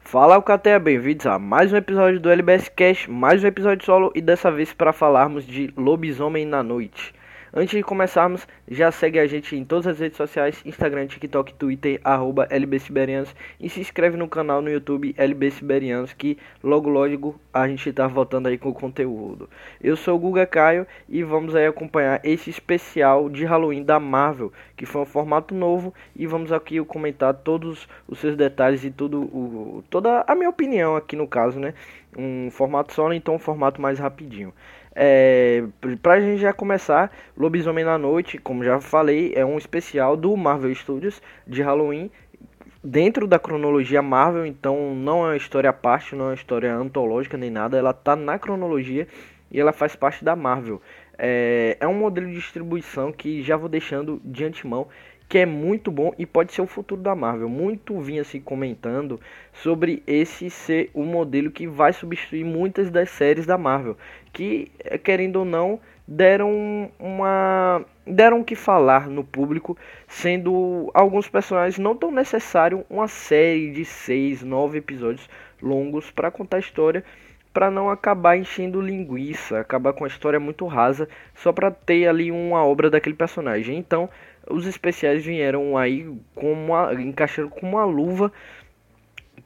Fala Alcateia, bem-vindos a mais um episódio do LBS Cash, mais um episódio solo e dessa vez para falarmos de Lobisomem na Noite. Antes de começarmos, já segue a gente em todas as redes sociais, Instagram, TikTok, Twitter, arroba LBSiberianos e se inscreve no canal no YouTube LB Siberianos que logo logo a gente tá voltando aí com o conteúdo. Eu sou o Guga Caio e vamos aí acompanhar esse especial de Halloween da Marvel, que foi um formato novo e vamos aqui comentar todos os seus detalhes e tudo o, toda a minha opinião aqui no caso, né? Um formato solo, então um formato mais rapidinho. É, pra gente já começar, Lobisomem na Noite, como já falei, é um especial do Marvel Studios de Halloween dentro da cronologia Marvel, então não é uma história à parte, não é uma história antológica nem nada, ela tá na cronologia e ela faz parte da Marvel. É, é um modelo de distribuição que já vou deixando de antemão que é muito bom e pode ser o futuro da Marvel. Muito vinha se comentando sobre esse ser o modelo que vai substituir muitas das séries da Marvel, que eh, querendo ou não deram uma deram o que falar no público, sendo alguns personagens não tão necessário uma série de seis, nove episódios longos para contar a história, para não acabar enchendo linguiça, acabar com a história muito rasa, só para ter ali uma obra daquele personagem. Então, os especiais vieram aí com uma, encaixando com uma luva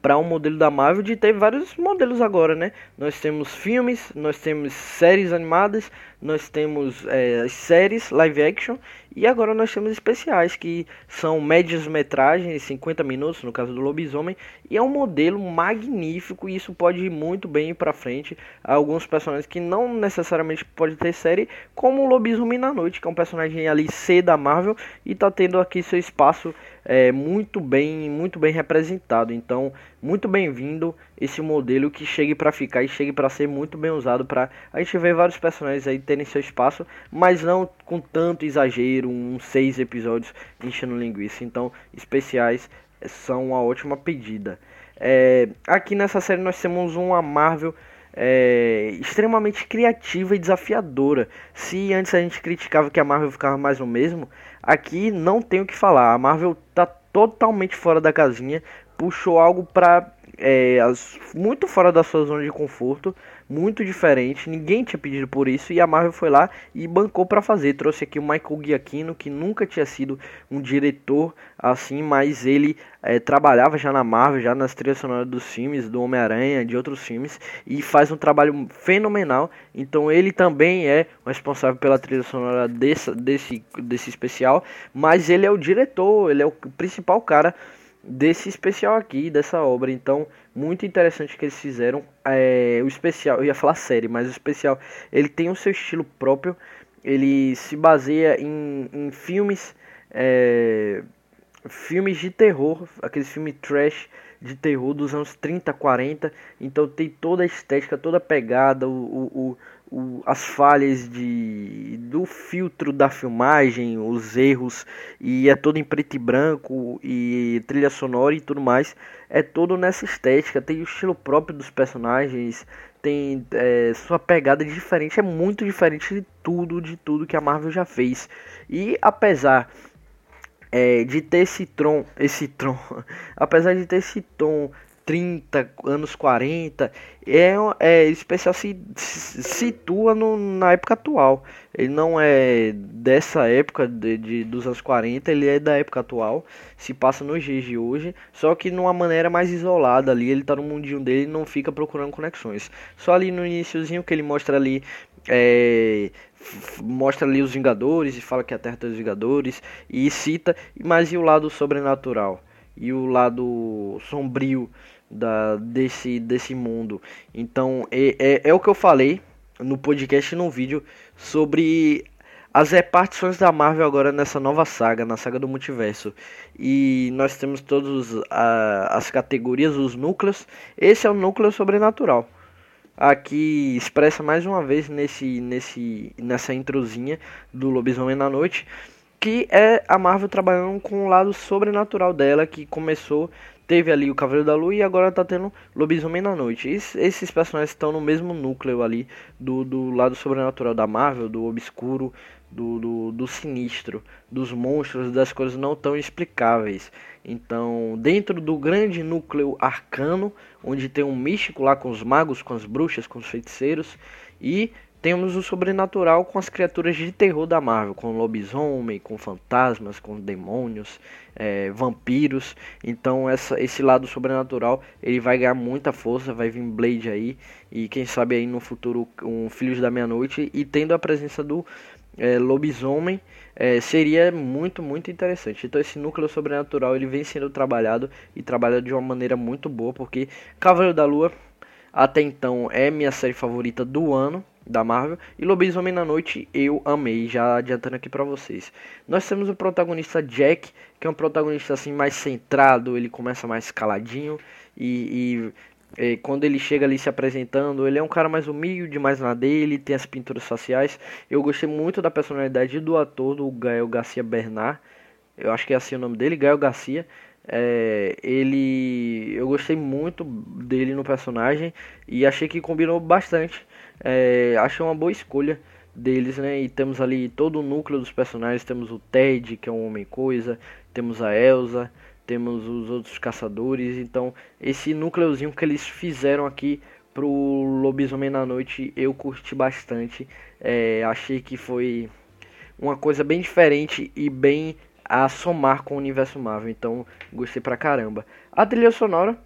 para um modelo da Marvel de ter vários modelos agora, né? Nós temos filmes, nós temos séries animadas, nós temos é, séries live action e agora nós temos especiais que são médias metragens, 50 minutos no caso do Lobisomem, e é um modelo magnífico e isso pode ir muito bem para frente. Alguns personagens que não necessariamente pode ter série, como o Lobisomem na Noite, que é um personagem ali C da Marvel e tá tendo aqui seu espaço é, muito bem, muito bem representado. Então, muito bem-vindo esse modelo que chegue para ficar e chegue para ser muito bem usado para a gente ver vários personagens aí terem seu espaço, mas não com tanto exagero, uns seis episódios enchendo linguiça. Então, especiais são uma ótima pedida. É, aqui nessa série nós temos uma Marvel é, extremamente criativa e desafiadora. Se antes a gente criticava que a Marvel ficava mais no mesmo, aqui não tem o que falar. A Marvel tá totalmente fora da casinha, puxou algo para é, muito fora da sua zona de conforto, muito diferente. Ninguém tinha pedido por isso e a Marvel foi lá e bancou para fazer. Trouxe aqui o Michael Giacchino, que nunca tinha sido um diretor assim, mas ele é, trabalhava já na Marvel, já nas trilhas sonoras dos filmes, do Homem-Aranha, de outros filmes, e faz um trabalho fenomenal. Então ele também é responsável pela trilha sonora desse, desse especial, mas ele é o diretor, ele é o principal cara desse especial aqui, dessa obra. Então, muito interessante que eles fizeram. É, o especial, eu ia falar série, mas o especial ele tem o seu estilo próprio. Ele se baseia em, em filmes, é, filmes de terror, aqueles filmes trash de terror dos anos 30, 40. Então tem toda a estética, toda a pegada, o, o, o, as falhas de, do filtro da filmagem, os erros, e é todo em preto e branco, e trilha sonora e tudo mais. É todo nessa estética, tem o estilo próprio dos personagens, tem é, sua pegada diferente, é muito diferente de tudo, de tudo que a Marvel já fez. E apesar é, de ter esse tron, esse tron, apesar de ter esse tom 30, anos 40, é, é especial se, se situa no, na época atual. Ele não é dessa época de, de, dos anos 40, ele é da época atual, se passa nos dias de hoje, só que numa maneira mais isolada ali, ele tá no mundinho dele e não fica procurando conexões. Só ali no iníciozinho que ele mostra ali é, mostra ali os Vingadores e fala que é a Terra dos Vingadores e cita, mas e o lado sobrenatural e o lado sombrio da, desse, desse mundo. Então é, é, é o que eu falei no podcast no vídeo sobre as repartições da Marvel agora nessa nova saga, na saga do multiverso. E nós temos todas as categorias, os núcleos. Esse é o núcleo sobrenatural. Aqui expressa mais uma vez nesse, nesse, nessa introzinha do Lobisomem na Noite, que é a Marvel trabalhando com o lado sobrenatural dela, que começou teve ali o Cavaleiro da Lua e agora tá tendo Lobisomem na Noite. Esses, esses personagens estão no mesmo núcleo ali do, do lado sobrenatural da Marvel, do obscuro, do, do, do sinistro, dos monstros, das coisas não tão explicáveis. Então, dentro do grande núcleo arcano, onde tem um místico lá com os magos, com as bruxas, com os feiticeiros, e temos o sobrenatural com as criaturas de terror da Marvel, com lobisomem, com fantasmas, com demônios, é, vampiros. Então essa, esse lado sobrenatural ele vai ganhar muita força, vai vir Blade aí e quem sabe aí no futuro um Filhos da Meia-Noite e tendo a presença do é, lobisomem é, seria muito muito interessante. Então esse núcleo sobrenatural ele vem sendo trabalhado e trabalhado de uma maneira muito boa porque Cavaleiro da Lua até então é minha série favorita do ano da Marvel. E Lobisomem na Noite eu amei, já adiantando aqui para vocês. Nós temos o protagonista Jack, que é um protagonista assim mais centrado, ele começa mais caladinho e, e, e quando ele chega ali se apresentando, ele é um cara mais humilde, mais na dele, tem as pinturas faciais. Eu gostei muito da personalidade do ator, do Gael Garcia Bernard. Eu acho que é assim o nome dele, Gael Garcia. É, ele eu gostei muito dele no personagem e achei que combinou bastante é, acho uma boa escolha deles, né? E temos ali todo o núcleo dos personagens. Temos o Ted, que é um homem coisa. Temos a Elsa. Temos os outros caçadores. Então, esse núcleozinho que eles fizeram aqui pro Lobisomem na Noite, eu curti bastante. É, achei que foi uma coisa bem diferente e bem a somar com o universo Marvel. Então, gostei pra caramba. A trilha sonora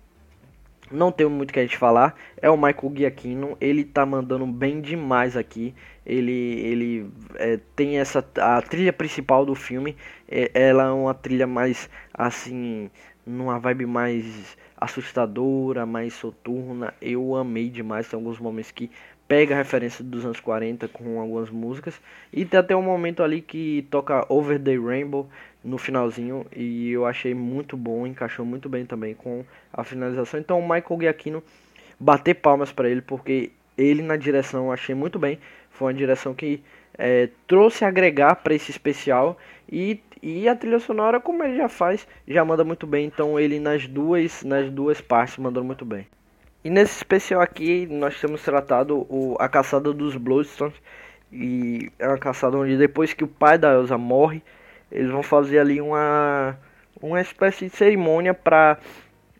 não tem muito que a gente falar. É o Michael Giacchino. Ele tá mandando bem demais aqui. Ele, ele é, tem essa. A trilha principal do filme. É, ela é uma trilha mais assim. Numa vibe mais assustadora, mais soturna. Eu amei demais. Tem alguns momentos que pega a referência dos anos 40 com algumas músicas. E tem até um momento ali que toca Over the Rainbow no finalzinho e eu achei muito bom, encaixou muito bem também com a finalização. Então o Michael Giacchino bater palmas para ele porque ele na direção eu achei muito bem. Foi uma direção que é, trouxe agregar para esse especial e, e a trilha sonora como ele já faz já manda muito bem. Então ele nas duas nas duas partes mandou muito bem. E nesse especial aqui nós temos tratado o, a caçada dos Bloodstones e é uma caçada onde depois que o pai da Elsa morre eles vão fazer ali uma, uma espécie de cerimônia para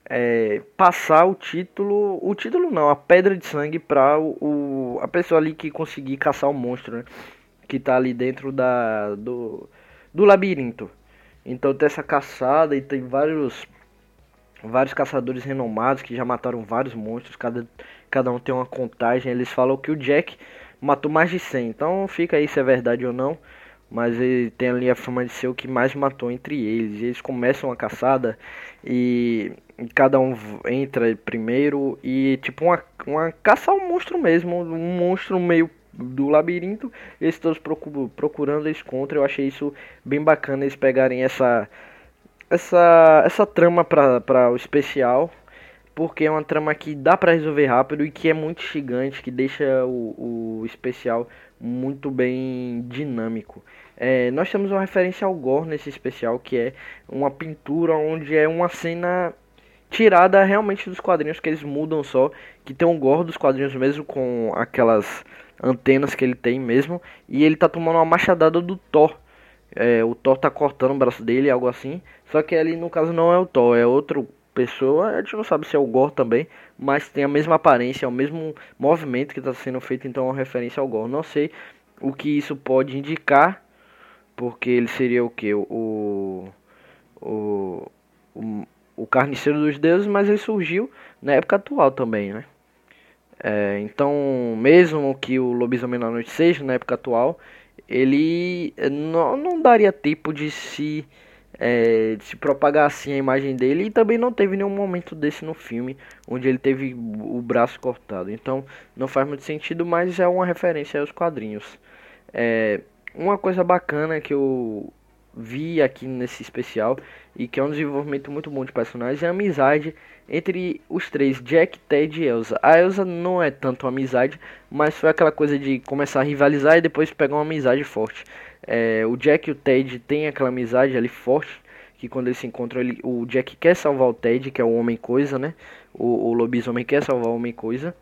é, passar o título, o título não, a pedra de sangue para o, o, a pessoa ali que conseguir caçar o monstro, né? Que tá ali dentro da do, do labirinto. Então tem essa caçada e tem vários vários caçadores renomados que já mataram vários monstros, cada, cada um tem uma contagem. Eles falam que o Jack matou mais de 100. Então fica aí se é verdade ou não mas ele tem ali a fama de ser o que mais matou entre eles. Eles começam a caçada e cada um entra primeiro e tipo uma, uma caça ao monstro mesmo, um monstro meio do labirinto, eles todos procurando eles contra. Eu achei isso bem bacana eles pegarem essa essa essa trama para o especial, porque é uma trama que dá para resolver rápido e que é muito gigante, que deixa o, o especial muito bem dinâmico. É, nós temos uma referência ao Gore nesse especial, que é uma pintura onde é uma cena tirada realmente dos quadrinhos, que eles mudam só, que tem um Gore dos quadrinhos mesmo, com aquelas antenas que ele tem mesmo, e ele tá tomando uma machadada do Thor. É, o Thor tá cortando o braço dele, algo assim, só que ali no caso não é o Thor, é outra pessoa, a gente não sabe se é o Gore também, mas tem a mesma aparência, é o mesmo movimento que está sendo feito, então é uma referência ao Gore. Não sei o que isso pode indicar, porque ele seria o que? O, o, o, o carniceiro dos deuses, mas ele surgiu na época atual também, né? É, então, mesmo que o Lobisomem na Noite seja na época atual, ele não, não daria tempo de se, é, de se propagar assim a imagem dele e também não teve nenhum momento desse no filme onde ele teve o braço cortado. Então, não faz muito sentido, mas é uma referência aos quadrinhos. É, uma coisa bacana que eu vi aqui nesse especial e que é um desenvolvimento muito bom de personagens é a amizade entre os três, Jack, Ted e Elsa. A Elsa não é tanto amizade, mas foi aquela coisa de começar a rivalizar e depois pegar uma amizade forte. É, o Jack e o Ted têm aquela amizade ali forte, que quando eles se encontram, ele, o Jack quer salvar o Ted, que é o Homem Coisa, né? O, o lobisomem quer salvar o Homem Coisa.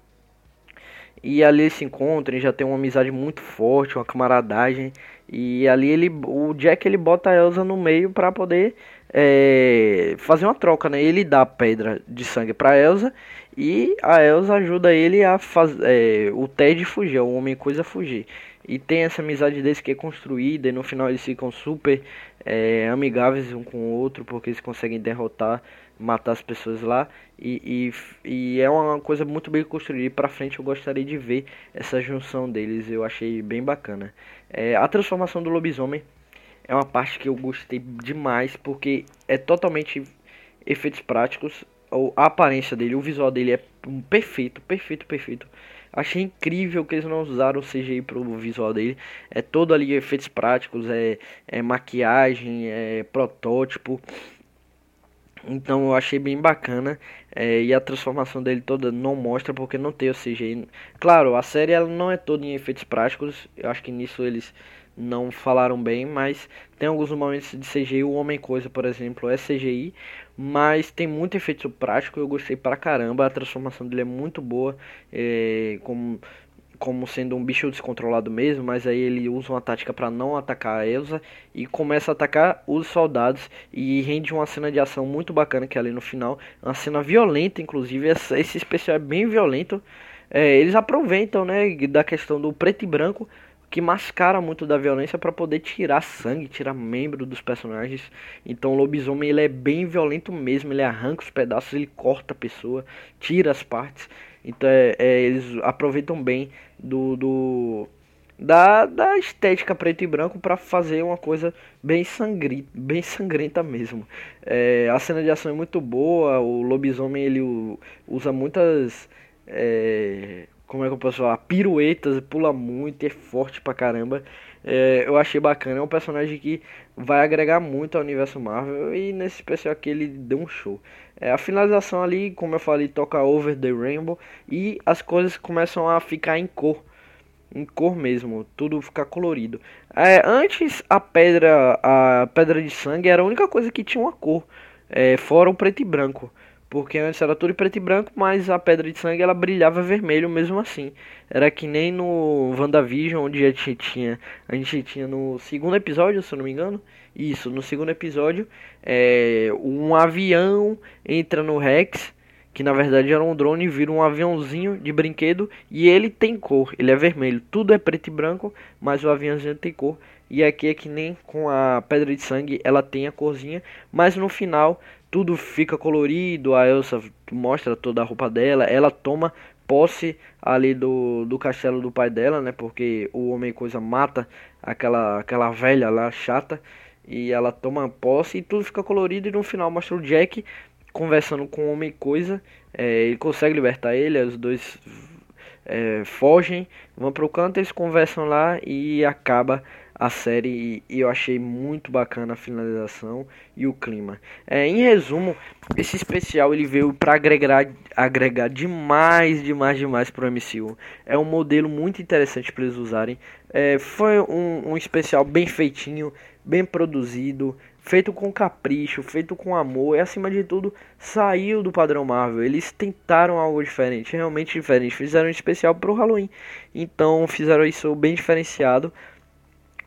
E ali eles se encontram, já tem uma amizade muito forte, uma camaradagem. E ali ele, o Jack ele bota a Elsa no meio para poder é, fazer uma troca, né? Ele dá a pedra de sangue para Elsa e a Elsa ajuda ele a fazer é, o Ted fugir, o Homem Coisa fugir. E tem essa amizade deles que é construída e no final eles ficam super é, amigáveis um com o outro porque eles conseguem derrotar matar as pessoas lá e, e, e é uma coisa muito bem construída e para frente eu gostaria de ver essa junção deles eu achei bem bacana é, a transformação do lobisomem é uma parte que eu gostei demais porque é totalmente efeitos práticos a aparência dele o visual dele é perfeito perfeito perfeito Achei incrível que eles não usaram o CGI pro visual dele. É todo ali efeitos práticos, é, é maquiagem, é protótipo. Então eu achei bem bacana é, e a transformação dele toda não mostra porque não tem o CGI. Claro, a série ela não é toda em efeitos práticos, eu acho que nisso eles não falaram bem, mas tem alguns momentos de CGI. O Homem Coisa, por exemplo, é CGI, mas tem muito efeito prático. Eu gostei pra caramba, a transformação dele é muito boa, é, como como sendo um bicho descontrolado mesmo, mas aí ele usa uma tática para não atacar a Elsa e começa a atacar os soldados e rende uma cena de ação muito bacana que é ali no final, uma cena violenta inclusive, esse especial é bem violento. É, eles aproveitam, né, da questão do preto e branco que mascara muito da violência para poder tirar sangue, tirar membro dos personagens. Então o lobisomem ele é bem violento mesmo, ele arranca os pedaços, ele corta a pessoa, tira as partes. Então é, é, eles aproveitam bem do, do da, da estética preto e branco para fazer uma coisa bem sangrenta, bem sangrenta mesmo. É, a cena de ação é muito boa, o lobisomem ele usa muitas é, como é que eu posso falar, piruetas, pula muito, é forte pra caramba. É, eu achei bacana, é um personagem que vai agregar muito ao universo Marvel e nesse especial aqui ele deu um show. É, a finalização ali, como eu falei, toca Over the Rainbow e as coisas começam a ficar em cor, em cor mesmo, tudo fica colorido. É, antes a pedra, a pedra de sangue era a única coisa que tinha uma cor, é, fora o preto e branco. Porque antes era tudo preto e branco, mas a pedra de sangue ela brilhava vermelho mesmo assim. Era que nem no WandaVision, onde a gente tinha. A gente tinha no segundo episódio, se eu não me engano. Isso, no segundo episódio, é, um avião entra no Rex, que na verdade era um drone, vira um aviãozinho de brinquedo e ele tem cor, ele é vermelho. Tudo é preto e branco, mas o aviãozinho tem cor. E aqui é que nem com a pedra de sangue, ela tem a corzinha, mas no final tudo fica colorido, a Elsa mostra toda a roupa dela, ela toma posse ali do, do castelo do pai dela, né? Porque o Homem Coisa mata aquela, aquela velha lá chata e ela toma posse e tudo fica colorido e no final mostra o Jack conversando com o Homem Coisa, é, ele consegue libertar ele, os dois é, fogem, vão pro canto, eles conversam lá e acaba a série e eu achei muito bacana a finalização e o clima. É, em resumo, esse especial ele veio para agregar, agregar demais, demais, demais para o MCU. É um modelo muito interessante para eles usarem. É, foi um, um especial bem feitinho, bem produzido, feito com capricho, feito com amor e acima de tudo saiu do padrão Marvel. Eles tentaram algo diferente, realmente diferente. Fizeram um especial pro Halloween, então fizeram isso bem diferenciado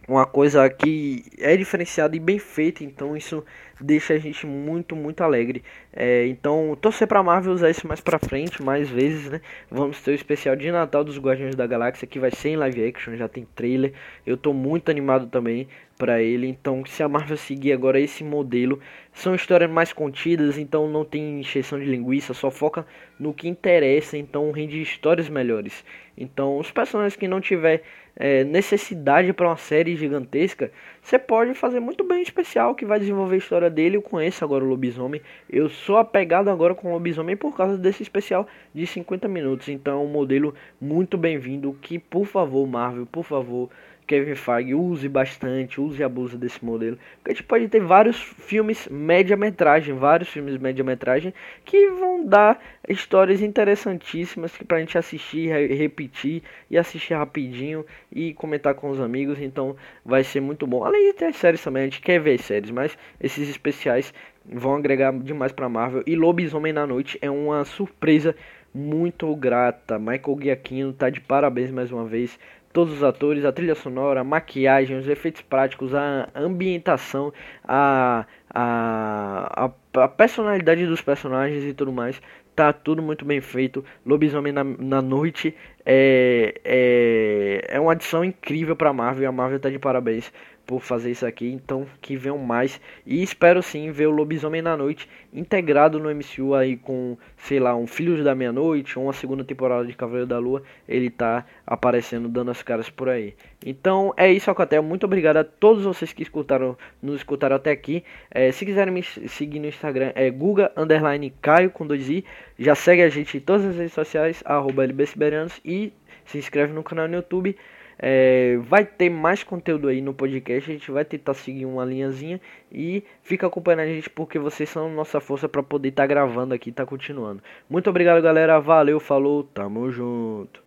uma coisa que é diferenciada e bem feita, então isso deixa a gente muito, muito alegre. É, então, torcer pra Marvel usar isso mais pra frente, mais vezes, né? Vamos ter o especial de Natal dos Guardiões da Galáxia, que vai ser em live action, já tem trailer. Eu tô muito animado também para ele. Então, se a Marvel seguir agora esse modelo, são histórias mais contidas, então não tem encheção de linguiça, só foca no que interessa, então rende histórias melhores. Então, os personagens que não tiver é, necessidade para uma série gigantesca, você pode fazer muito bem especial que vai desenvolver a história dele. Eu conheço agora o lobisomem. Eu sou apegado agora com o lobisomem por causa desse especial de 50 minutos. Então, um modelo muito bem-vindo. Que por favor, Marvel, por favor, Kevin Feige use bastante, use e abuse desse modelo. Porque a gente pode ter vários filmes média-metragem, vários filmes média-metragem que vão dar histórias interessantíssimas que pra gente assistir, repetir e assistir rapidinho e comentar com os amigos. Então vai ser muito bom. Além de ter séries também, a gente quer ver séries, mas esses especiais vão agregar demais pra Marvel. E Lobisomem na Noite é uma surpresa muito grata. Michael Giacchino tá de parabéns mais uma vez. Todos os atores, a trilha sonora, a maquiagem, os efeitos práticos, a ambientação, a, a, a, a personalidade dos personagens e tudo mais tá tudo muito bem feito. Lobisomem na, na noite é, é, é uma adição incrível para Marvel. A Marvel tá de parabéns por fazer isso aqui, então que venham mais e espero sim ver o Lobisomem na Noite integrado no MCU aí com, sei lá, um Filhos da Meia-Noite ou uma segunda temporada de Cavaleiro da Lua, ele tá aparecendo dando as caras por aí. Então é isso, Alcatel, muito obrigado a todos vocês que escutaram, nos escutaram até aqui. É, se quiserem me seguir no Instagram é Guga underline Caio com dois i, já segue a gente em todas as redes sociais arroba LBSiberianos e se inscreve no canal no YouTube. É, vai ter mais conteúdo aí no podcast. A gente vai tentar seguir uma linhazinha e fica acompanhando a gente porque vocês são nossa força para poder estar tá gravando aqui, tá continuando. Muito obrigado, galera. Valeu, falou, tamo junto.